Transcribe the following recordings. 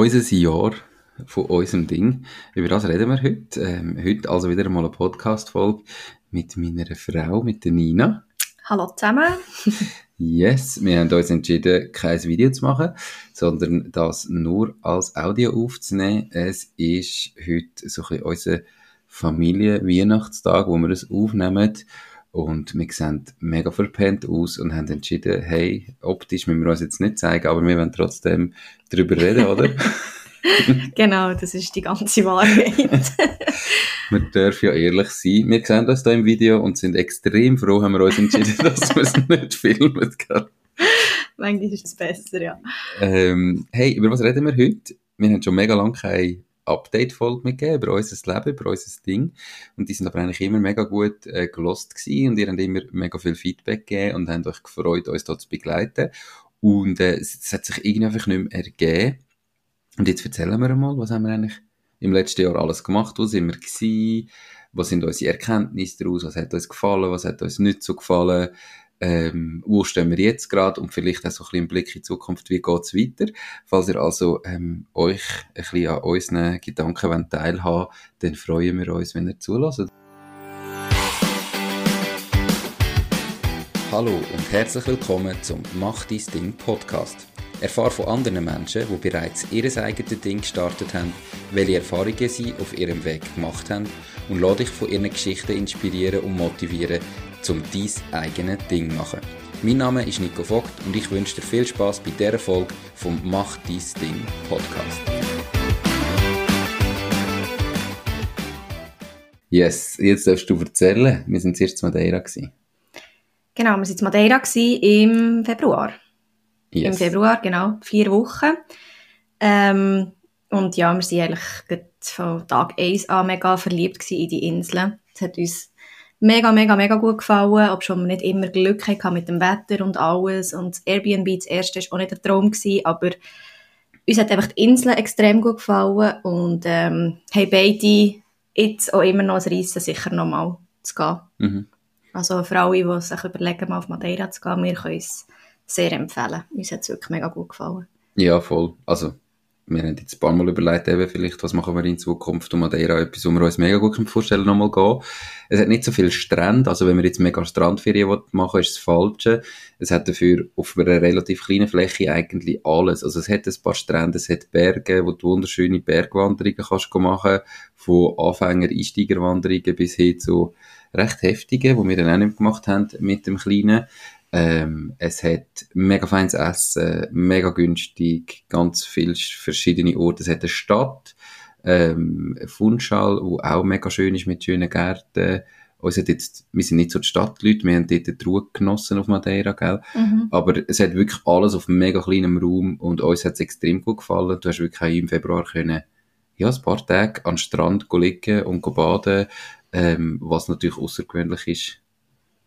unser Jahr von unserem Ding. Über das reden wir heute. Ähm, heute also wieder mal eine Podcast-Folge mit meiner Frau, mit der Nina. Hallo zusammen. yes, wir haben uns entschieden, kein Video zu machen, sondern das nur als Audio aufzunehmen. Es ist heute so ein bisschen unser Familie-Weihnachtstag, wo wir es aufnehmen. Und wir sehen mega verpennt aus und haben entschieden, hey, optisch müssen wir uns jetzt nicht zeigen, aber wir wollen trotzdem darüber reden, oder? genau, das ist die ganze Wahrheit. wir dürfen ja ehrlich sein. Wir sehen das hier im Video und sind extrem froh, haben wir uns entschieden, dass wir es nicht filmen können. Manchmal ist es besser, ja. Ähm, hey, über was reden wir heute? Wir haben schon mega lange keine Update-Folge mitgegeben über unser Leben, über unser Ding. Und die sind aber eigentlich immer mega gut äh, gelost gewesen und ihr habt immer mega viel Feedback gegeben und haben euch gefreut, uns dort zu begleiten. Und äh, es, es hat sich irgendwie einfach nicht mehr ergeben. Und jetzt erzählen wir mal, was haben wir eigentlich im letzten Jahr alles gemacht, wo sind wir gewesen, was sind unsere Erkenntnisse daraus, was hat uns gefallen, was hat uns nicht so gefallen, ähm, wo stehen wir jetzt gerade und vielleicht auch so ein bisschen Blick in die Zukunft, wie geht's weiter. Falls ihr also ähm, euch ein bisschen an unseren Gedanken wollt teilhaben dann freuen wir uns, wenn ihr zulässt. Hallo und herzlich willkommen zum Mach dein Ding Podcast. Erfahre von anderen Menschen, die bereits ihr eigenes Ding gestartet haben, welche Erfahrungen sie auf ihrem Weg gemacht haben und lade dich von ihren Geschichten inspirieren und motivieren, um dein eigenes Ding zu machen. Mein Name ist Nico Vogt und ich wünsche dir viel Spaß bei dieser Folge vom Mach dein Ding Podcast. Yes, jetzt darfst du erzählen. Wir sind zuerst in Madeira. Gewesen. Genau, wir waren in Madeira im Februar. Yes. Im Februar, genau, vier Wochen. Ähm, und ja, wir waren eigentlich von Tag 1 an mega verliebt in die Inseln. Es hat uns mega, mega, mega gut gefallen, ob schon nicht immer Glück hatten mit dem Wetter und alles. Und das Airbnb, das erste, war auch nicht der Traum, gewesen, aber uns hat einfach die Inseln extrem gut gefallen und ähm, haben beide jetzt auch immer noch ein Reissen, sicher nochmal zu gehen. Mhm. Also für alle, die sich überlegen, mal auf Madeira zu gehen, wir können es sehr empfehlen. Uns hat es wirklich mega gut gefallen. Ja, voll. Also, wir haben jetzt ein paar Mal überlegt, eben vielleicht, was machen wir in Zukunft um Madeira, etwas, wo wir uns mega gut vorstellen nochmal gehen. Es hat nicht so viel Strand, also wenn wir jetzt mega Strandferien machen ist das Falsche. Es hat dafür auf einer relativ kleinen Fläche eigentlich alles. Also es hat ein paar Strände, es hat Berge, wo du wunderschöne Bergwanderungen kannst machen, von Anfänger-Einsteigerwanderungen bis hin zu recht heftigen, wo wir dann auch nicht gemacht haben mit dem Kleinen. Ähm, es hat mega feines Essen, mega günstig, ganz viele verschiedene Orte. Es hat eine Stadt, ähm, Funchal, wo auch mega schön ist mit schönen Gärten. Hat jetzt, wir sind nicht so die Stadtleute, wir haben dort die Ruhe genossen auf Madeira, gell? Mhm. Aber es hat wirklich alles auf mega kleinem Raum und uns hat es extrem gut gefallen. Du hast wirklich auch im Februar können, ja, ein paar Tage an den Strand liegen und baden, ähm, was natürlich außergewöhnlich ist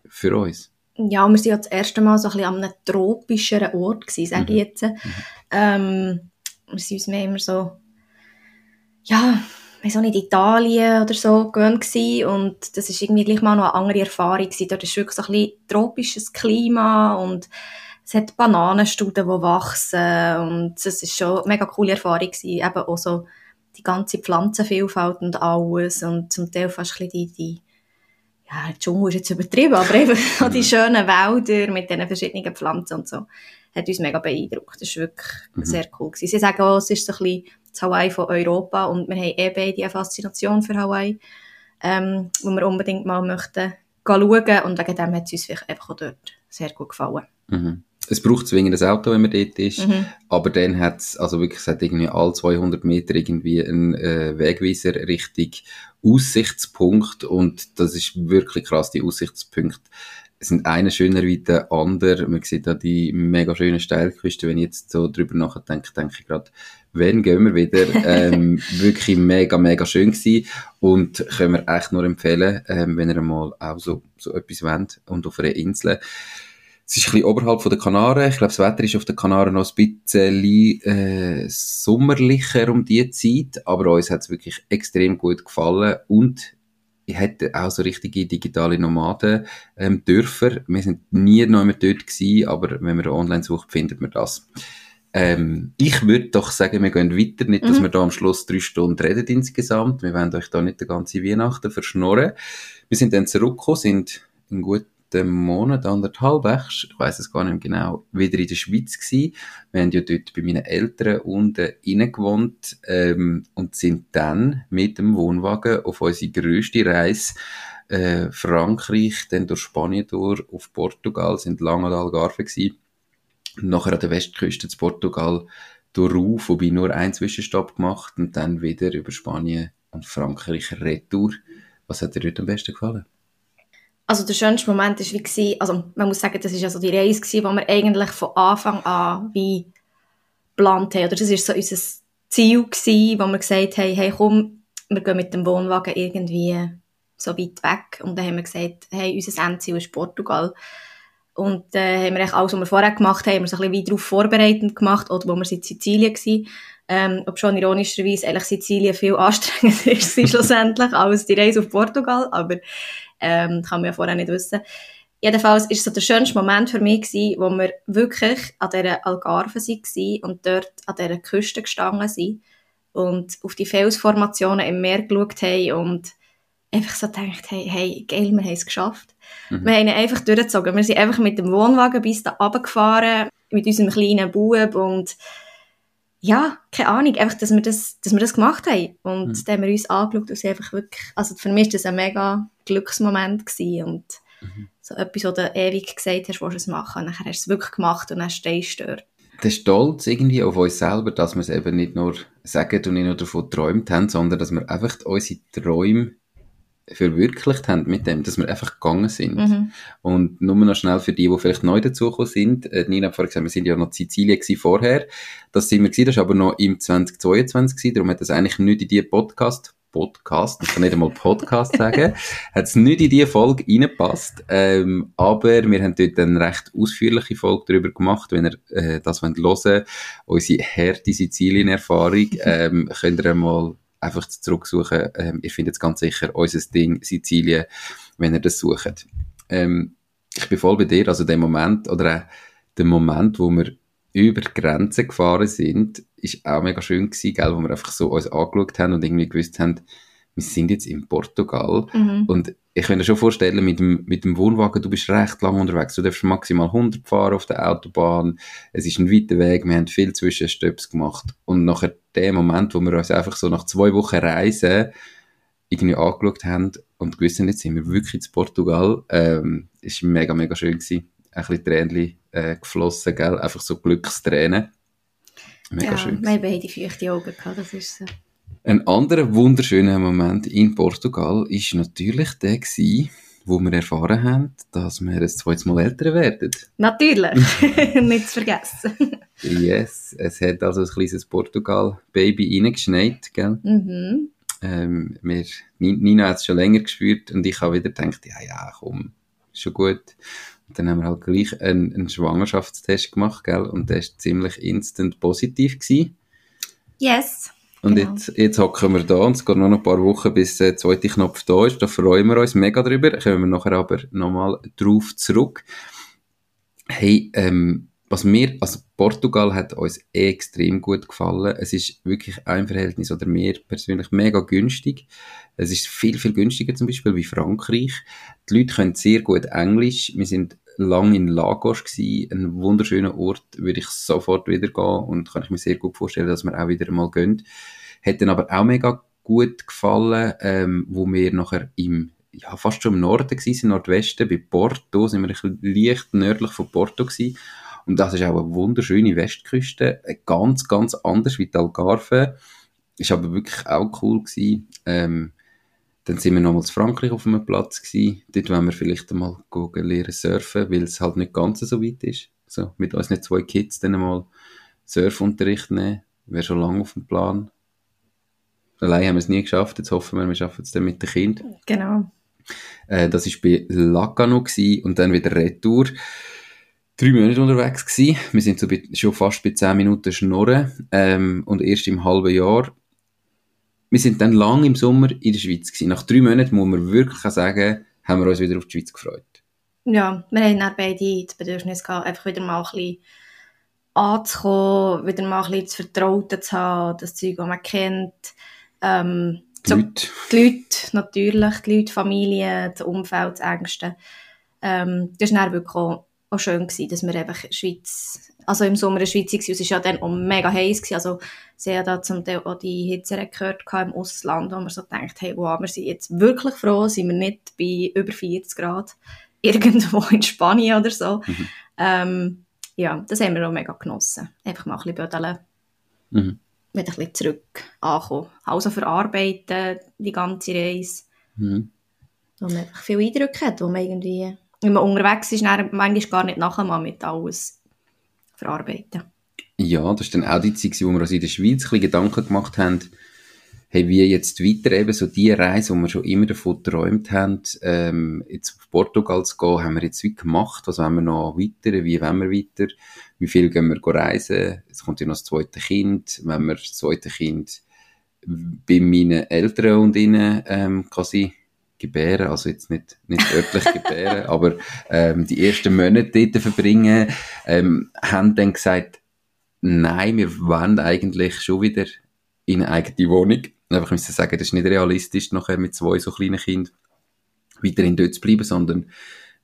für uns. Ja, wir waren ja das erste Mal so ein bisschen an einem tropischeren Ort, gewesen, sage ich mhm. jetzt. Ähm, wir sind uns mehr immer so, ja, weiß auch nicht, Italien oder so gewöhnt gewesen. und das ist irgendwie gleich mal noch eine andere Erfahrung gewesen. Dort ist wirklich so ein bisschen tropisches Klima und es hat Bananenstuden, die wachsen und es ist schon eine mega coole Erfahrung gewesen. Eben auch so die ganze Pflanzenvielfalt und alles und zum Teil fast ein bisschen die, die ja, der Dschungel ist jetzt übertrieben, aber eben so die schönen Wälder mit diesen verschiedenen Pflanzen und so, hat uns mega beeindruckt. Das war wirklich mhm. sehr cool. Gewesen. Sie sagen auch, es ist so ein bisschen das Hawaii von Europa und wir haben eh beide eine Faszination für Hawaii, ähm, wo wir unbedingt mal möchten schauen und wegen dem hat es uns einfach auch dort sehr gut gefallen. Mhm es braucht zwingend ein Auto, wenn man dort ist, mhm. aber dann hat es, also wirklich, es hat irgendwie alle 200 Meter irgendwie einen äh, Wegweiser Richtung Aussichtspunkt und das ist wirklich krass, die Aussichtspunkte sind einer schöner wie der andere. Man sieht da die mega schönen Steilküste. Wenn ich jetzt so drüber nachdenke, denke ich gerade, wenn gehen wir wieder. Ähm, wirklich mega, mega schön gewesen. Und können wir echt nur empfehlen, ähm, wenn ihr mal auch so, so etwas wollt und auf einer Insel es ist ein bisschen oberhalb von der Kanaren. Ich glaube, das Wetter ist auf der Kanaren noch ein bisschen äh, sommerlicher um diese Zeit, aber uns hat es wirklich extrem gut gefallen und ich hätte auch so richtige digitale Nomaden ähm, dürfen. Wir sind nie noch mehr dort gewesen, aber wenn man online sucht, findet man das. Ähm, ich würde doch sagen, wir gehen weiter, nicht, dass mhm. wir da am Schluss drei Stunden reden insgesamt. Wir wollen euch da nicht die ganze Weihnachten verschnorren. Wir sind dann zurückgekommen, sind in guten Monat, anderthalb, ich weiß es gar nicht genau, wieder in der Schweiz gewesen. Wir haben ja dort bei meinen Eltern unten rein gewohnt ähm, und sind dann mit dem Wohnwagen auf unsere grösste Reise äh, Frankreich, dann durch Spanien durch, auf Portugal, sind lange an Algarve gewesen. Und nachher an der Westküste zu Portugal durch wobei nur einen Zwischenstopp gemacht und dann wieder über Spanien und Frankreich retour. Was hat dir dort am besten gefallen? Also der schönste Moment war wie, also man muss sagen, das war also die Reise, die wir eigentlich von Anfang an wie geplant haben. Oder das war so unser Ziel, gewesen, wo wir gesagt haben, hey komm, wir gehen mit dem Wohnwagen irgendwie so weit weg. Und dann haben wir gesagt, hey, unser Endziel ist Portugal. Und äh, haben wir eigentlich alles, was wir vorher gemacht haben, haben wir so ein bisschen darauf vorbereitend gemacht, oder wo wir in Sizilien waren. Ähm, ob schon ironischerweise eigentlich Sizilien viel anstrengender ist schlussendlich als die Reise auf Portugal, aber ähm, kann man ja vorher nicht wissen. Jedenfalls ist so der schönste Moment für mich gewesen, wo wir wirklich an dieser Algarve waren und dort an dieser Küste gestanden sind und auf die Felsformationen im Meer geschaut haben und einfach so gedacht, hey, hey geil, wir haben es geschafft. Mhm. Wir haben ihn einfach durchgezogen. Wir sind einfach mit dem Wohnwagen bis da runtergefahren, mit unserem kleinen Bub und ja, keine Ahnung, einfach, dass wir das, dass wir das gemacht haben. Und mhm. dann haben wir uns angeschaut und einfach wirklich, also für mich war das ein mega Glücksmoment gewesen und mhm. so etwas, wo du ewig gesagt hast, du es machen und dann hast du es wirklich gemacht und dann stehst du dort. Der Stolz irgendwie auf uns selber, dass wir es eben nicht nur sagen und nicht nur davon geträumt haben, sondern dass wir einfach unsere Träume verwirklicht haben mit dem, dass wir einfach gegangen sind. Mhm. Und nur noch schnell für die, die vielleicht neu dazugekommen sind, äh, Nina hat vorhin gesagt, wir sind ja noch in Sizilien vorher, das sind wir gewesen, das war aber noch im 2022 gewesen, darum hat das eigentlich nicht in die Podcast, Podcast, ich kann nicht einmal Podcast sagen, hat es nicht in diese Folge reingepasst, ähm, aber wir haben dort eine recht ausführliche Folge darüber gemacht, wenn ihr äh, das wollt hören unsere harte Sizilien-Erfahrung, ähm, könnt ihr einmal einfach zurücksuchen. Ähm, ihr findet ganz sicher unser Ding Sizilien, wenn ihr das sucht. Ähm, ich bin voll bei dir, also der Moment, oder auch der Moment, wo wir über die Grenze gefahren sind, ist auch mega schön gewesen, gell, wo wir einfach so uns angeschaut haben und irgendwie gewusst haben, wir sind jetzt in Portugal mhm. und ich kann mir schon vorstellen, mit dem, mit dem Wohnwagen, du bist recht lang unterwegs, du darfst maximal 100 fahren auf der Autobahn, es ist ein weiter Weg, wir haben viel Zwischenstöps gemacht und nachher der Moment, wo wir uns einfach so nach zwei Wochen Reisen irgendwie angeschaut haben und gewusst haben, jetzt sind wir wirklich in Portugal, ähm, ist mega, mega schön gewesen. Ein bisschen Tränen äh, geflossen, gell? einfach so Glückstränen. Mega ja, schön. Wir haben beide feuchte Augen gehabt, das ist so. Ein anderer wunderschöner Moment in Portugal ist natürlich der gewesen, wo wir erfahren haben, dass wir ein zweites Mal älter werden. Natürlich, nicht zu vergessen. yes, es hat also ein kleines Portugal-Baby reingeschneit, gell? Mhm. Ähm, wir, Nina hat es schon länger gespürt und ich habe wieder gedacht, ja, ja, komm, ist schon gut. Und dann haben wir halt gleich einen, einen Schwangerschaftstest gemacht, gell? Und der war ziemlich instant positiv gewesen. Yes. Und genau. jetzt, jetzt hocken wir da und es geht noch ein paar Wochen, bis der zweite Knopf da ist. Da freuen wir uns mega drüber. Kommen wir nachher aber nochmal drauf zurück. Hey, ähm, was mir, also Portugal hat uns extrem gut gefallen. Es ist wirklich ein Verhältnis oder mir persönlich mega günstig. Es ist viel, viel günstiger zum Beispiel wie Frankreich. Die Leute können sehr gut Englisch. Wir sind lang in Lagos gsi, ein wunderschöner Ort, würde ich sofort wieder gehen und kann ich mir sehr gut vorstellen, dass wir auch wieder mal gehen. Hat dann aber auch mega gut gefallen, ähm, wo wir nachher im ja, fast schon im Norden gsi, im Nordwesten, bei Porto, sind wir ein leicht nördlich von Porto gsi. Und das ist auch eine wunderschöne Westküste, ganz, ganz anders wie die Algarve. Ist aber wirklich auch cool gewesen. Ähm, dann sind wir nochmals in Frankreich auf einem Platz gewesen. Dort wollen wir vielleicht einmal lernen surfen, weil es halt nicht ganz so weit ist. So, mit unseren zwei Kids dann einmal Surfunterricht nehmen. Wäre schon lange auf dem Plan. Allein haben wir es nie geschafft. Jetzt hoffen wir, wir schaffen es dann mit den Kindern. Genau. Äh, das war bei Lacano und dann wieder Retour. Drei Monate unterwegs gewesen. Wir sind so bei, schon fast bei zehn Minuten Schnurren. Ähm, und erst im halben Jahr wir sind dann lang im Sommer in der Schweiz gewesen. Nach drei Monaten muss man wirklich sagen, haben wir uns wieder auf die Schweiz gefreut. Ja, wir haben dann beide das Bedürfnis gehabt, einfach wieder mal ein bisschen anzukommen, wieder mal ein bisschen zu Vertrauten zu haben, das Zeug, das man kennt. Ähm, Die so- Leute. die Leute, natürlich, die Leute, die Familie, das Umfeld, das Ängste. Ähm, das war dann wirklich auch, auch schön, gewesen, dass wir der Schweiz, also im Sommer in der Schweiz waren, es war ja dann auch mega heiß, gewesen, also sie haben da zum Teil auch die gehört im Ausland, wo man so denkt, hey, wow, wir sind jetzt wirklich froh, sind wir nicht bei über 40 Grad irgendwo in Spanien oder so. Mhm. Ähm, ja, das haben wir auch mega genossen. Einfach mal ein bisschen bödeln Mhm. Wieder ein bisschen zurück ankommen. Also verarbeiten, die ganze Reise. Mhm. Wo man einfach viele Eindrücke hat, wo man irgendwie, wenn man unterwegs ist, dann manchmal gar nicht nachher mal mit alles verarbeiten. Ja, das war dann auch die Zeit, wo wir uns in der Schweiz ein bisschen Gedanken gemacht haben, hey, wie jetzt weiter eben so die Reise, wo wir schon immer davon geträumt haben, ähm, jetzt auf Portugal zu gehen, haben wir jetzt wie gemacht, was wollen wir noch weiter, wie wollen wir weiter, wie viel gehen wir reisen, es kommt ja noch das zweite Kind, wenn wir das zweite Kind bei meinen Eltern und ihnen ähm, quasi gebären, also jetzt nicht, nicht örtlich gebären, aber ähm, die ersten Monate dort verbringen, ähm, haben dann gesagt, nein, wir wollen eigentlich schon wieder in eine eigene Wohnung. Einfach müssen sagen, das ist nicht realistisch, nachher mit zwei so kleinen Kindern weiterhin dort zu bleiben, sondern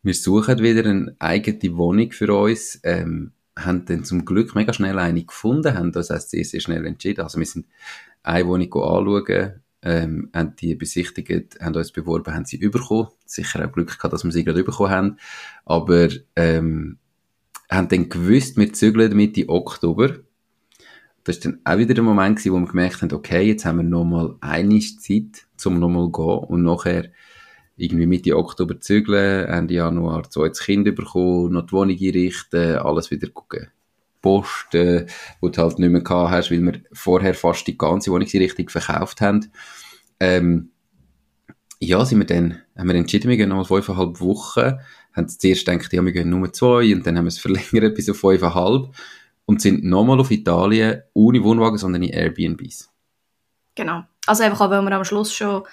wir suchen wieder eine eigene Wohnung für uns, ähm, haben dann zum Glück mega schnell eine gefunden, haben das heißt sehr, sehr schnell entschieden. Also wir sind eine Wohnung anschauen, ähm, haben die besichtigt, haben uns beworben, haben sie bekommen. Sicher auch Glück gehabt, dass wir sie gerade bekommen haben. Aber ähm, haben dann gewusst, wir zügeln Mitte Oktober. Das war dann auch wieder der Moment, gewesen, wo wir gemerkt haben, okay, jetzt haben wir nochmal eine Zeit, um nochmal zu gehen. Und nachher irgendwie Mitte Oktober zügeln, Ende Januar zweites Kind bekommen, noch die Wohnung einrichten, alles wieder gucken. Posten, wo du halt nicht mehr gehabt hast, weil wir vorher fast die ganze Wohnungseinrichtung verkauft haben. Ähm, ja, sind wir dann, haben wir entschieden, wir gehen nochmal fünfeinhalb Wochen, haben zuerst gedacht, ja, wir gehen nur zwei, und dann haben wir es verlängert bis auf fünfeinhalb, und sind nochmal auf Italien, ohne Wohnwagen, sondern in Airbnbs. Genau. Also einfach auch, weil wir am Schluss schon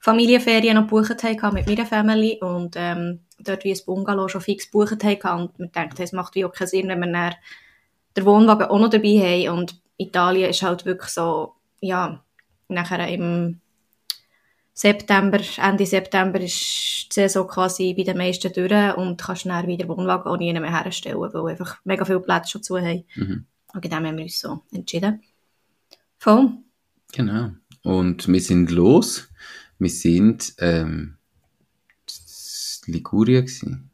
Familienferien noch gebucht haben mit meiner Family und ähm, dort wie ein Bungalow schon fix gebucht haben und wir dachten, es macht wie auch keinen Sinn, wenn wir dann den Wohnwagen auch noch dabei haben und Italien ist halt wirklich so, ja, nachher im September, Ende September ist die Saison quasi bei den meisten durch und kannst dann wieder Wohnwagen auch nie mehr herstellen, weil einfach mega viele Plätze schon zu haben. Mhm. Und dem haben wir uns so entschieden. Voll. Genau. Und wir sind los. Wir sind, ähm, Ligurien gewesen.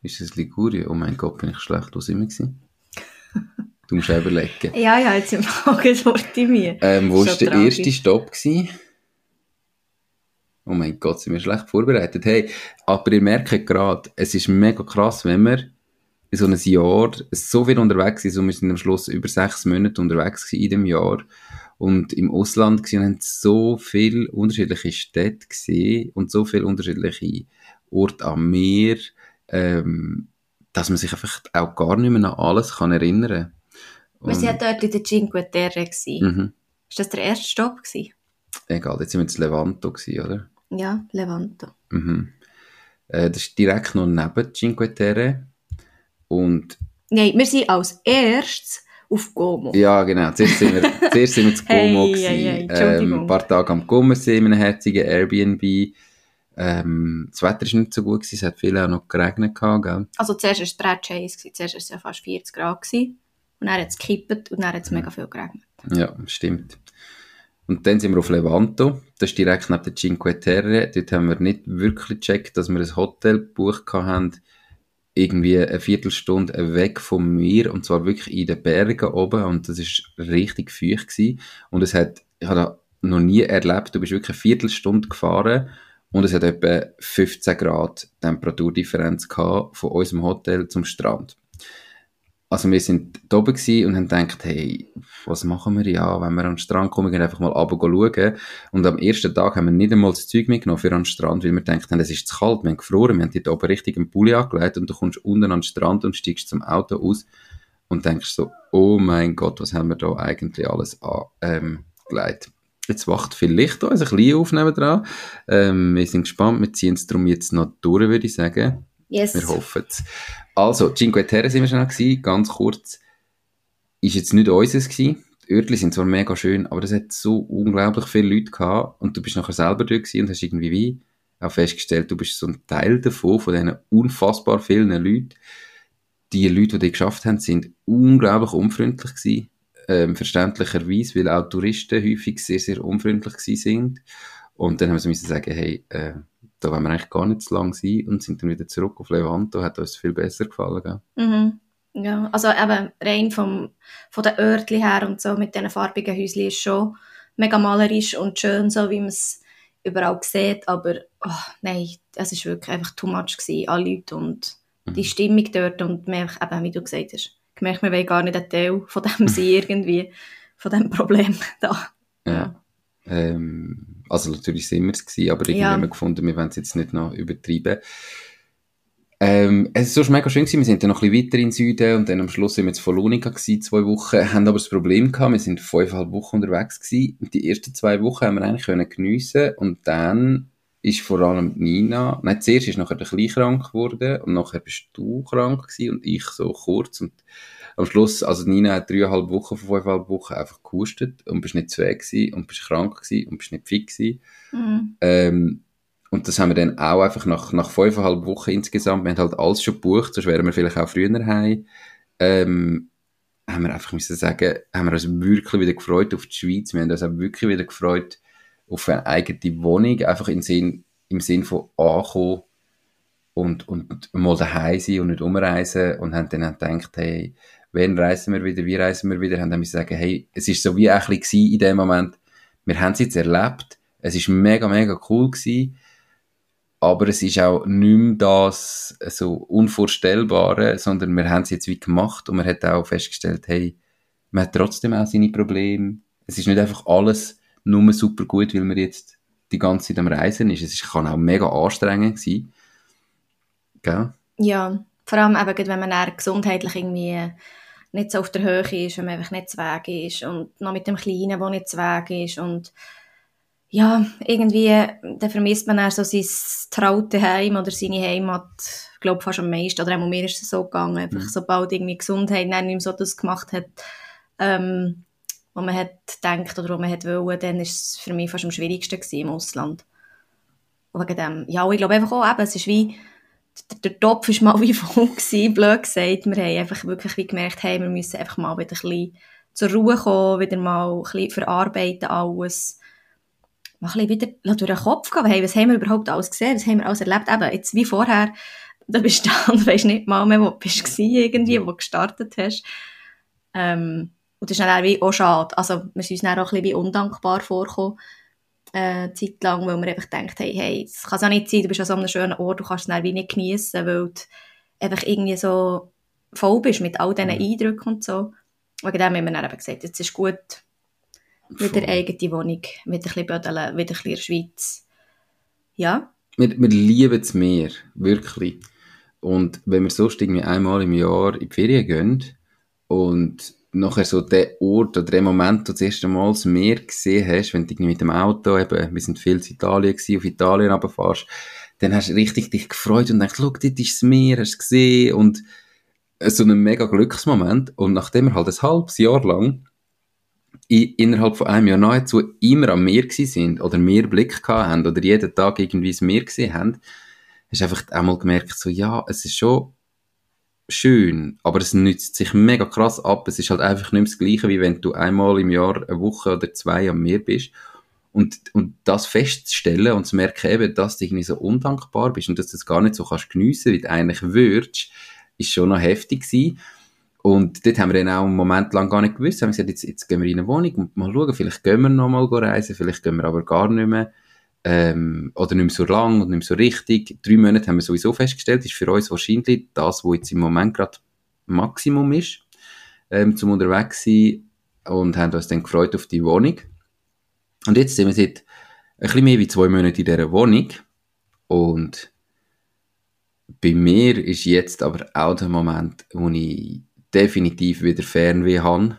Ist das Ligurien? Oh mein Gott, bin ich schlecht. Wo sind wir gewesen? Du musst auch überlegen. Ja, ja, jetzt im Augenwort in mir. Ähm, wo war der erste Stopp gewesen? Oh mein Gott, sind wir schlecht vorbereitet. Hey, aber ihr merkt gerade, es ist mega krass, wenn wir in so einem Jahr so viel unterwegs sind, und wir sind am Schluss über sechs Monate unterwegs in dem Jahr und im Ausland und haben so viele unterschiedliche Städte gesehen und so viele unterschiedliche Orte am Meer, ähm, dass man sich einfach auch gar nicht mehr an alles kann erinnern Wir waren ja dort in der Cinque Terre. gewesen. Mhm. Ist das der erste Stopp? Gewesen? Egal, jetzt sind wir in Levanto gewesen, oder? Ja, Levanto. Mhm. Äh, das ist direkt noch neben Cinque Terre. Und Nein, wir sind als erstes auf Como. ja, genau, zuerst sind wir, zuerst sind wir zu Como Hey, gewesen. hey, hey, Entschuldigung. ähm, ein paar Tage am Comersee in einem herzigen Airbnb. Ähm, das Wetter war nicht so gut, gewesen, es hat viel auch noch geregnet, gehabt, gell? Also zuerst war es gewesen. zuerst war es ja fast 40 Grad. Gewesen. Und dann hat es gekippt und dann hat es mega viel geregnet. Ja, stimmt. Und dann sind wir auf Levanto, das ist direkt neben der Cinque Terre. Dort haben wir nicht wirklich gecheckt, dass wir ein Hotel gebucht haben, irgendwie eine Viertelstunde weg vom Meer, und zwar wirklich in den Bergen oben, und das ist richtig feucht gewesen. Und es hat, ich habe noch nie erlebt, du bist wirklich eine Viertelstunde gefahren, und es hat etwa 15 Grad Temperaturdifferenz gehabt von unserem Hotel zum Strand. Also wir sind da oben und haben gedacht, hey, was machen wir ja, wenn wir an den Strand kommen, gehen einfach mal runter schauen. Und am ersten Tag haben wir nicht einmal das Zeug mitgenommen für an den Strand, weil wir gedacht haben, es ist zu kalt, wir haben gefroren, wir haben dort oben richtig einen Pulli angelegt und du kommst unten an den Strand und steigst zum Auto aus und denkst so, oh mein Gott, was haben wir da eigentlich alles angelegt. Gelegt. Jetzt wacht viel Licht da, also ein bisschen auf dran. Ähm, wir sind gespannt, wir ziehen es darum jetzt noch durch, würde ich sagen. Yes. Wir hoffen es. Also, Cinque Terre sind wir schon gewesen, ganz kurz. ist jetzt nicht unseres gewesen. Die Örtchen sind zwar mega schön, aber es hat so unglaublich viele Leute gehabt und du bist nachher selber dort und hast irgendwie wie auch festgestellt, du bist so ein Teil davon, von diesen unfassbar vielen Leuten. Die Leute, die die geschafft haben, sind unglaublich unfreundlich gewesen, ähm, verständlicherweise, weil auch Touristen häufig sehr, sehr unfreundlich gewesen sind. Und dann haben wir müssen sagen, hey, äh, da wollen wir eigentlich gar nicht zu lang sein und sind dann wieder zurück auf Levanto, hat uns viel besser gefallen. Gell? Mhm. Ja, also eben rein vom, von den Örtchen her und so mit diesen farbigen Häuschen ist schon mega malerisch und schön, so wie man es überall sieht, aber oh, nein, es war wirklich einfach too much gewesen, alle Leute und mhm. die Stimmung dort und mehr, eben, wie du gesagt hast, gemerkt, wir wollen gar nicht ein Teil von dem sein irgendwie, von dem Problem da. Ja. Ähm, also natürlich sind wir es gewesen, aber irgendwie ja. haben wir gefunden, wir wollen es jetzt nicht noch übertreiben. Ähm, es war so mega schön gewesen. Wir sind dann noch ein bisschen weiter in den Süden und dann am Schluss sind wir jetzt von Lunica gewesen, zwei Wochen, haben aber das Problem gehabt, wir sind fünfeinhalb Wochen unterwegs gewesen und die ersten zwei Wochen haben wir eigentlich können geniessen und dann ist vor allem Nina, nein, zuerst ist nachher der Kleine krank geworden und nachher bist du krank gewesen und ich so kurz und am Schluss, also Nina hat dreieinhalb Wochen von fünfeinhalb Wochen einfach gehustet und bist nicht zu gewesen und bist krank gewesen und bist nicht fit gewesen. Mhm. Ähm, und das haben wir dann auch einfach nach, nach fünfeinhalb Wochen insgesamt, wir haben halt alles schon gebucht, sonst wären wir vielleicht auch früher heim, ähm, haben wir einfach müssen sagen, haben wir uns wirklich wieder gefreut auf die Schweiz, wir haben uns auch wirklich wieder gefreut auf eine eigene Wohnung, einfach im Sinn, im Sinn von ankommen und, und mal daheim sein und nicht umreisen und haben dann gedacht, hey, wann reisen wir wieder, wie reisen wir wieder, haben dann müssen sagen, hey, es ist so wie ein bisschen in dem Moment, wir haben es jetzt erlebt, es ist mega, mega cool gewesen, aber es ist auch nicht mehr das so Unvorstellbare, sondern wir haben es jetzt wie gemacht und man hat auch festgestellt, hey, man hat trotzdem auch seine Probleme. Es ist nicht einfach alles nur super gut, weil man jetzt die ganze Zeit am Reisen ist. Es kann auch mega anstrengend sein. Gell? Ja, vor allem eben, wenn man dann gesundheitlich irgendwie nicht so auf der Höhe ist, wenn man einfach nicht zu Weg ist und noch mit dem Kleinen, der nicht zu Weg ist und ja, irgendwie, dann vermisst man dann so sein traute Heim oder seine Heimat, ich glaube fast am meisten, oder auch mir ist es so gegangen, einfach mhm. sobald irgendwie Gesundheit nicht mehr so das gemacht hat, ähm, was man hat gedacht oder was man hat wollen, dann ist es für mich fast am schwierigsten gewesen im Ausland. Und wegen dem, ja, ich glaube einfach auch, eben, es ist wie, der, Topf ist mal wie voll gewesen, blöd gesagt, wir haben einfach wirklich wie gemerkt, hey, wir müssen einfach mal wieder ein bisschen zur Ruhe kommen, wieder mal ein bisschen verarbeiten alles, mal ein bisschen wieder durch den Kopf gehen, hey, was haben wir überhaupt alles gesehen, was haben wir alles erlebt, eben, jetzt wie vorher, da bist du da und weisst nicht mal mehr, wo du bist irgendwie, wo du gestartet hast. Ähm, und das ist dann wie auch schade, also wir sind uns dann auch ein bisschen wie undankbar vorgekommen, äh, Zeit lang, weil wir einfach gedacht haben, hey, es kann auch nicht sein, du bist an so einem schönen Ort, du kannst es wie nicht geniessen, weil du einfach irgendwie so voll bist mit all diesen mhm. Eindrücken und so. Wegen dem haben wir dann eben gesagt, jetzt ist gut, wieder eine eigene Wohnung, wieder ein bisschen Bödeln, wieder ein bisschen in der Schweiz. Ja. Wir, wir lieben das Meer, wirklich. Und wenn wir sonst irgendwie einmal im Jahr in die Ferien gehen und nachher so der Ort oder der Moment, wo du das erste Mal das Meer gesehen hast, wenn du mit dem Auto eben, wir sind viel in Italien gewesen, auf Italien runterfährst, dann hast du richtig dich gefreut und denkst, schau, dort ist das Meer, hast du gesehen? und so ein mega Glücksmoment. Und nachdem wir halt ein halbes Jahr lang innerhalb von einem Jahr nahezu immer am Meer sind oder mehr Blick haben oder jeden Tag irgendwie das Meer gesehen haben, hast du einfach einmal gemerkt, so, ja, es ist schon schön, aber es nützt sich mega krass ab. Es ist halt einfach nicht das Gleiche, wie wenn du einmal im Jahr eine Woche oder zwei am Meer bist. Und, und das festzustellen und zu merken eben, dass du irgendwie so undankbar bist und dass du das gar nicht so kannst geniessen, wie du eigentlich würdest, ist schon noch heftig gewesen. Und dort haben wir dann auch einen Moment lang gar nicht gewusst. Wir haben gesagt, jetzt, jetzt gehen wir in eine Wohnung und mal schauen, vielleicht gehen wir noch mal reisen, vielleicht gehen wir aber gar nicht mehr. Ähm, oder nicht mehr so lang und nicht mehr so richtig. Drei Monate haben wir sowieso festgestellt, ist für uns wahrscheinlich das, was jetzt im Moment gerade Maximum ist, ähm, zum unterwegs sein und haben uns dann gefreut auf die Wohnung. Und jetzt sind wir seit ein bisschen mehr wie zwei Monaten in dieser Wohnung und bei mir ist jetzt aber auch der Moment, wo ich definitiv wieder Fernweh habe,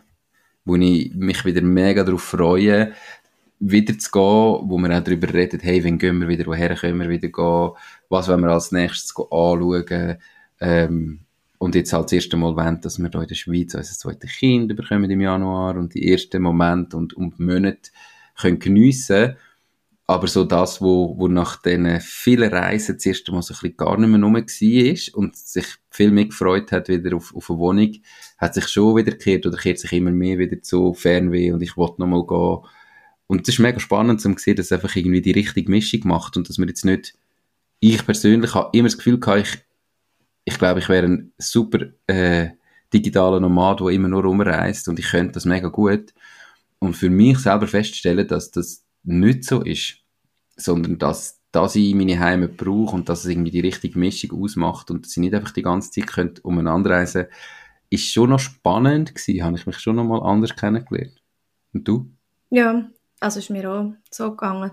wo ich mich wieder mega darauf freue, wieder zu gehen, wo wir auch darüber reden, hey, wann gehen wir wieder, woher können wir wieder gehen, was wollen wir als nächstes anschauen, ähm, und jetzt halt das erste Mal wollen, dass wir hier in der Schweiz unser zweites Kind bekommen im Januar und die ersten Momente und, und Monate können geniessen aber so das, wo, wo nach diesen vielen Reisen das erste Mal so ein bisschen gar nicht mehr rum war und sich viel mehr gefreut hat wieder auf, auf eine Wohnung, hat sich schon wieder gekehrt oder kehrt sich immer mehr wieder zu Fernweh und ich wollte nochmal gehen. Und das ist mega spannend zu sehen, dass es einfach irgendwie die richtige Mischung macht und dass man jetzt nicht, ich persönlich habe immer das Gefühl gehabt, ich, ich glaube, ich wäre ein super äh, digitaler Nomad, der immer nur rumreist und ich könnte das mega gut. Und für mich selber feststellen, dass das nicht so ist, sondern dass, dass ich meine Heimat brauche und dass es irgendwie die richtige Mischung ausmacht und dass ich nicht einfach die ganze Zeit könnte umeinander reisen ist schon noch spannend gewesen, habe ich mich schon noch mal anders kennengelernt. Und du? Ja, also ist mir auch so gegangen.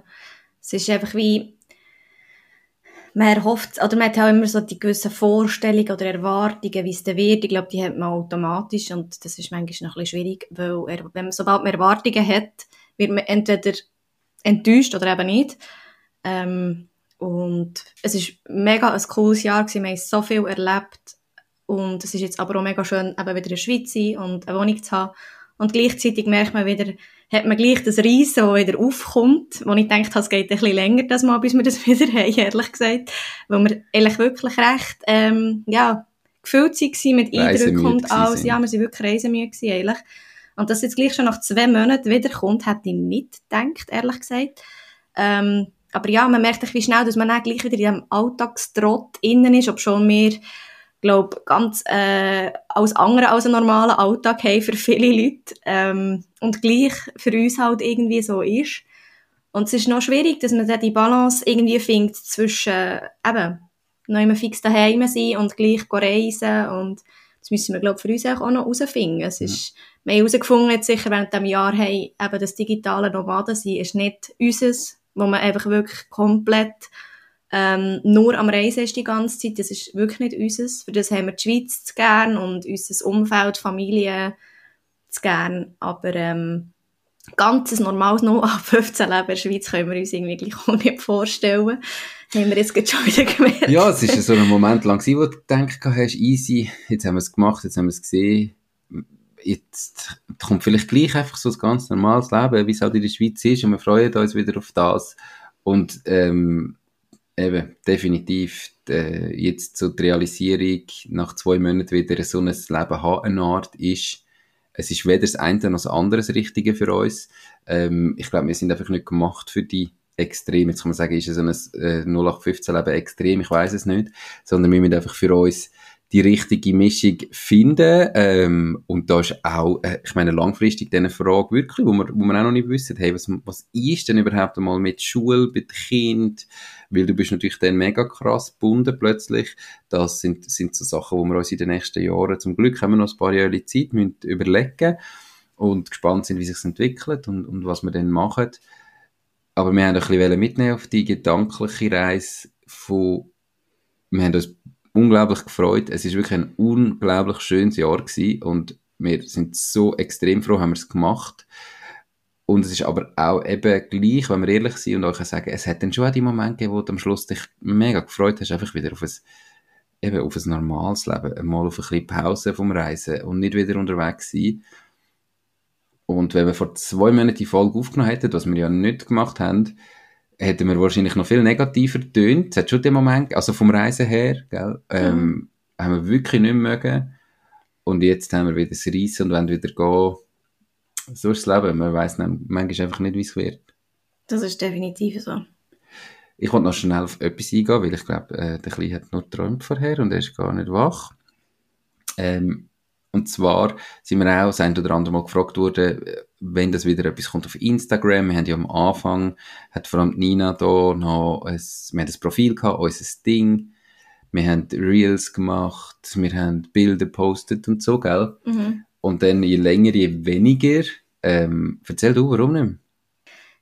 Es ist einfach wie, man erhofft, oder man hat auch immer so die gewissen Vorstellungen oder Erwartungen, wie es dann wird. Ich glaube, die hat man automatisch und das ist manchmal noch ein bisschen schwierig, weil er, wenn man, sobald man Erwartungen hat, wird man entweder enttäuscht oder eben nicht. Ähm, und es ist mega ein cooles Jahr gewesen. Wir haben so viel erlebt. Und es ist jetzt aber auch mega schön, eben wieder in der Schweiz zu sein und eine Wohnung zu haben. Und gleichzeitig merkt man wieder, hat man gleich das das wieder aufkommt, wo ich denke, es geht ein bisschen länger, das mal, bis wir das wieder haben, ehrlich gesagt. Weil wir eigentlich wirklich recht, ähm, ja, gefüllt waren mit Eindrücken und alles. Ja, wir waren wirklich reisemüde eigentlich. Und dass jetzt gleich schon nach zwei Monaten wiederkommt, hätte ich nicht gedacht, ehrlich gesagt. Ähm, aber ja, man merkt wie schnell, dass man auch gleich wieder in diesem Alltagstrott innen ist, ob schon wir, glaube ganz äh, als andere als einen normalen Alltag haben für viele Leute ähm, und gleich für uns halt irgendwie so ist. Und es ist noch schwierig, dass man dann die Balance irgendwie findet zwischen eben noch immer fix daheim sein und gleich reisen und das müssen wir, glaube ich, für uns auch noch herausfinden. Es ist, wir haben herausgefunden, jetzt sicher während diesem Jahr, hey, eben das digitale Nomaden sein ist nicht unseres, wo man einfach wirklich komplett ähm, nur am Reisen ist die ganze Zeit. Das ist wirklich nicht unseres. Für das haben wir die Schweiz zu gern und unser Umfeld, Familie zu gern. Aber ähm, ganzes normales noch ab 15 Leben in der Schweiz können wir uns irgendwie gleich auch nicht vorstellen. Haben wir jetzt schon wieder gemerkt. Ja, es ist so ein Moment lang wo du gedacht hast, easy, jetzt haben wir es gemacht, jetzt haben wir es gesehen. Jetzt kommt vielleicht gleich einfach so ein ganz normales Leben, wie es halt in der Schweiz ist und wir freuen uns wieder auf das. Und ähm, eben, definitiv äh, jetzt so die Realisierung nach zwei Monaten wieder so ein Leben haben, eine Art, ist, es ist weder das eine noch das andere das Richtige für uns. Ähm, ich glaube, wir sind einfach nicht gemacht für die extrem. Jetzt kann man sagen, ist es so ein äh, 0815-Leben extrem? Ich weiß es nicht. Sondern wir müssen einfach für uns die richtige Mischung finden. Ähm, und da ist auch, äh, ich meine, langfristig diese Frage wirklich, wo wir, wo wir auch noch nicht wissen, hey, was, was ist denn überhaupt einmal mit Schule, mit Kind? Weil du bist natürlich dann mega krass gebunden plötzlich. Das sind, sind so Sachen, wo wir uns in den nächsten Jahren, zum Glück haben wir noch ein paar Jahre Zeit, müssen überlegen und gespannt sind, wie sich entwickelt und, und was wir dann machen. Aber wir haben ein bisschen mitnehmen auf die gedankliche Reise von, wir haben uns unglaublich gefreut. Es ist wirklich ein unglaublich schönes Jahr gewesen und wir sind so extrem froh, haben wir es gemacht. Und es ist aber auch eben gleich, wenn wir ehrlich sind und euch sagen, es hat dann schon auch die Momente gegeben, wo du am Schluss dich mega gefreut hast, einfach wieder auf ein, eben auf ein normales Leben, mal auf ein bisschen Pause vom Reisen und nicht wieder unterwegs sein. Und wenn wir vor zwei Monaten die Folge aufgenommen hätten, was wir ja nicht gemacht haben, hätten wir wahrscheinlich noch viel negativer tönt. Es hat schon den Moment, also vom Reisen her, gell, ähm, mhm. haben wir wirklich nicht mögen. Und jetzt haben wir wieder das Reisen und wollen wieder gehen. So ist das Leben. Man weiss manchmal einfach nicht, wie es wird. Das ist definitiv so. Ich wollte noch schnell auf etwas eingehen, weil ich glaube, äh, der Kleine hat nur geträumt vorher und er ist gar nicht wach. Ähm, und zwar sind wir auch das ein oder andere Mal gefragt worden, wenn das wieder etwas kommt auf Instagram. Wir haben ja am Anfang, hat vor allem Nina da noch ein, wir haben das Profil gehabt, unser Ding. Wir haben Reels gemacht, wir haben Bilder postet und so, gell? Mhm. Und dann je länger, je weniger. Ähm, erzähl du, warum nicht?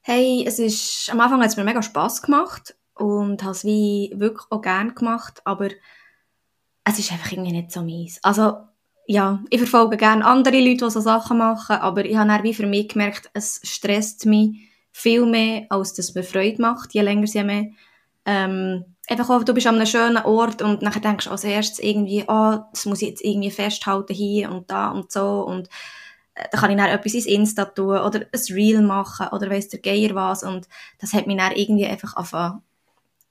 Hey, es ist, am Anfang hat es mir mega Spass gemacht und habe es wie wirklich auch gerne gemacht, aber es ist einfach irgendwie nicht so mies. Also, ja, ich verfolge gerne andere Leute, die so Sachen machen, aber ich habe dann wie für mich gemerkt, es stresst mich viel mehr, als das mir Freude macht, je länger, je mehr. Ähm, einfach auch, du bist an einem schönen Ort und nachher denkst du als erstes irgendwie, oh, das muss ich jetzt irgendwie festhalten hier und da und so und äh, da kann ich dann etwas ins Insta tun oder ein Reel machen oder weiss der Geier was und das hat mich dann irgendwie einfach angefangen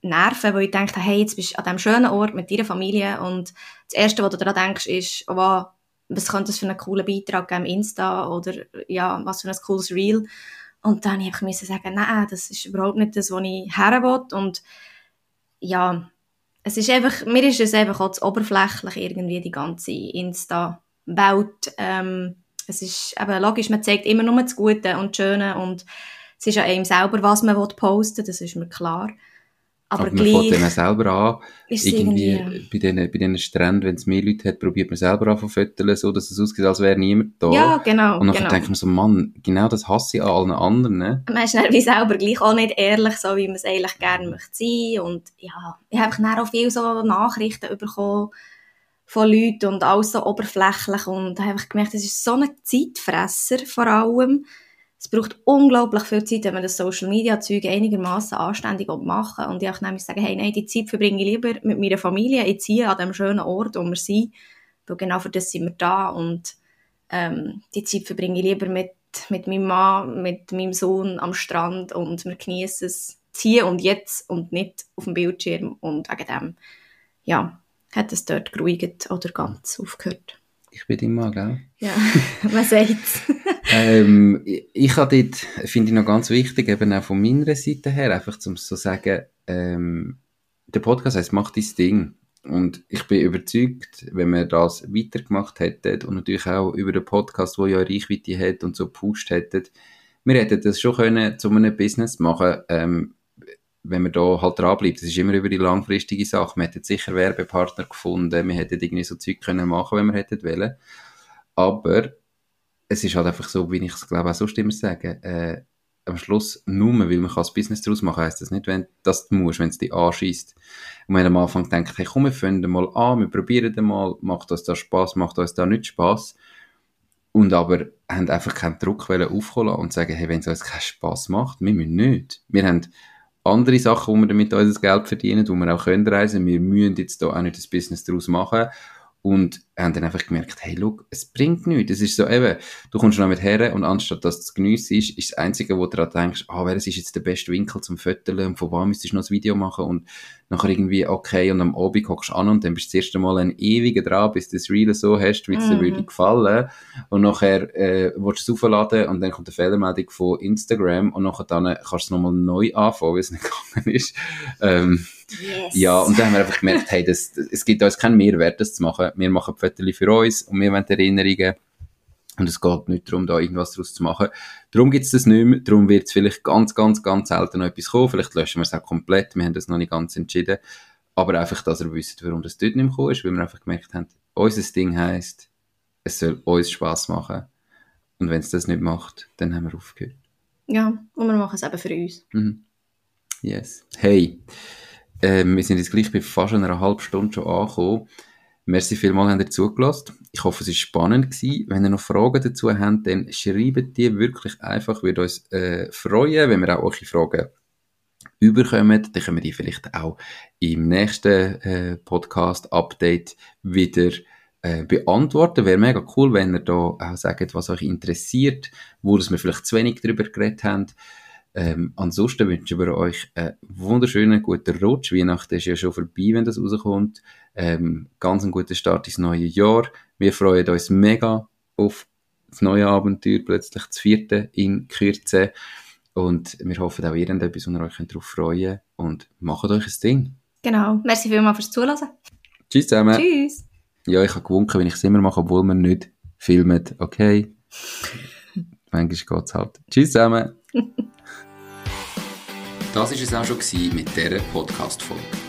nerven, weil ich dachte, hey, jetzt bist du an diesem schönen Ort mit deiner Familie und das Erste, was du daran denkst, ist, oh, wow, was könnte das für einen coolen Beitrag geben Insta oder ja, was für ein cooles Reel. Und dann musste ich sagen, nein, das ist überhaupt nicht das, was ich her will. Und ja, es ist einfach, mir ist es einfach auch zu oberflächlich irgendwie, die ganze Insta-Welt. Ähm, es ist eben logisch, man zeigt immer nur das Gute und das Schöne und es ist ja einem selber, was man posten will, das ist mir klar. Aber, aber man fängt dann selber an, irgendwie, irgendwie bei diesen, bei diesen Stränden, wenn es mehr Leute hat, probiert man selber an zu fotografieren, so dass es aussieht, als wäre niemand da. Ja, genau. Und dann genau. denkt man so, Mann, genau das hasse ich an allen anderen. Ne? Man ist dann wie selber gleich auch nicht ehrlich, so wie man es eigentlich gerne möchte sein. Und ja, ich habe dann auch viele so Nachrichten bekommen von Leuten und alles so oberflächlich und da habe ich gemerkt, das ist so ein Zeitfresser vor allem, es braucht unglaublich viel Zeit, wenn man das Social Media Zeug einigermaßen anständig machen und ich auch nämlich sagen, hey, nein, die Zeit verbringe ich lieber mit meiner Familie jetzt hier an dem schönen Ort, wo wir sind, weil genau für das sind wir da und ähm, die Zeit verbringe ich lieber mit, mit meinem Mann, mit meinem Sohn am Strand und wir genießen es hier und jetzt und nicht auf dem Bildschirm und wegen dem, ja, hat es dort geruhigt oder ganz aufgehört. Ich bin immer, gell? Ja, was sagt's? ähm, ich, habe dort, finde ich noch ganz wichtig, eben auch von meiner Seite her, einfach zum so sagen, ähm, der Podcast heißt, mach dein Ding. Und ich bin überzeugt, wenn wir das weitergemacht hätten und natürlich auch über den Podcast, wo ja Reichweite hat und so gepusht hätten, wir hätten das schon können zu einem Business machen, ähm, wenn man da halt dranbleibt. Das ist immer über die langfristige Sache. Wir hätten sicher Werbepartner gefunden, wir hätten irgendwie so Zeug können machen, wenn wir hätten wollen. Aber es ist halt einfach so, wie ich es glaube auch sonst immer sage, äh, am Schluss nur, weil man das Business daraus machen heisst das nicht, wenn das du musst, wenn es dich anschießt. Und wenn am Anfang denkt, hey, komm, wir fangen mal an, wir probieren mal, macht uns da Spaß, macht uns da nicht Spaß. Und aber haben einfach keinen Druck aufkommen und sagen, hey, wenn es uns keinen Spaß macht, wir müssen nicht. Wir haben andere Sachen, wo wir damit unser Geld verdienen, wo wir auch können reisen. Wir müssen jetzt da auch nicht das Business daraus machen und haben dann einfach gemerkt, hey, look, es bringt nichts. Es ist so eben, du kommst noch mit her und anstatt dass es geniessen ist, ist das Einzige, wo du daran denkst, ah, oh, welches ist jetzt der beste Winkel zum Föteln und von wann müsstest du noch ein Video machen und nachher irgendwie, okay, und am Abend hockst du an und dann bist du das erste Mal ein ewiger dran, bis du das Reel so hast, wie es dir mhm. würde gefallen. Und nachher, äh, willst du es aufladen und dann kommt eine Fehlermeldung von Instagram und nachher dann kannst du es nochmal neu anfangen, wie es nicht gegangen ist. Ähm, Yes. Ja, und dann haben wir einfach gemerkt, hey, das, es gibt uns keinen Mehrwert, das zu machen. Wir machen Fotos für uns und wir wollen Erinnerungen. Und es geht nicht darum, da irgendwas daraus zu machen. Darum gibt es das nicht mehr. Darum wird es vielleicht ganz, ganz, ganz selten noch etwas kommen. Vielleicht löschen wir es auch komplett. Wir haben das noch nicht ganz entschieden. Aber einfach, dass ihr wisst, warum das dort nicht mehr gekommen ist. Weil wir einfach gemerkt haben, unser Ding heisst, es soll uns Spass machen. Und wenn es das nicht macht, dann haben wir aufgehört. Ja, und wir machen es eben für uns. Mhm. Yes. Hey, ähm, wir sind jetzt gleich bei fast einer halben Stunde schon angekommen. Merci vielmals, habt ihr zugelassen. Ich hoffe, es war spannend gewesen. Wenn ihr noch Fragen dazu habt, dann schreibt die wirklich einfach. Würde uns äh, freuen, wenn wir auch eure Fragen überkommen. Dann können wir die vielleicht auch im nächsten äh, Podcast-Update wieder äh, beantworten. Wäre mega cool, wenn ihr da auch sagt, was euch interessiert, wo wir vielleicht zu wenig darüber geredet haben. Ähm, ansonsten wünschen wir euch einen wunderschönen, guten Rutsch. Weihnachten ist ja schon vorbei, wenn das rauskommt. Ähm, ganz einen guten Start ins neue Jahr. Wir freuen uns mega auf das neue Abenteuer, plötzlich das vierte in Kürze. Und wir hoffen auch, ihr habt etwas, wo ihr euch darauf freuen Und macht euch ein Ding. Genau. Merci vielmals fürs Zuhören. Tschüss zusammen. Tschüss. Ja, ich habe gewunken, wenn ich es immer mache, obwohl man nicht filmt. Okay. Manchmal geht es halt. Tschüss zusammen. Das war es auch schon mit dieser Podcast-Folge.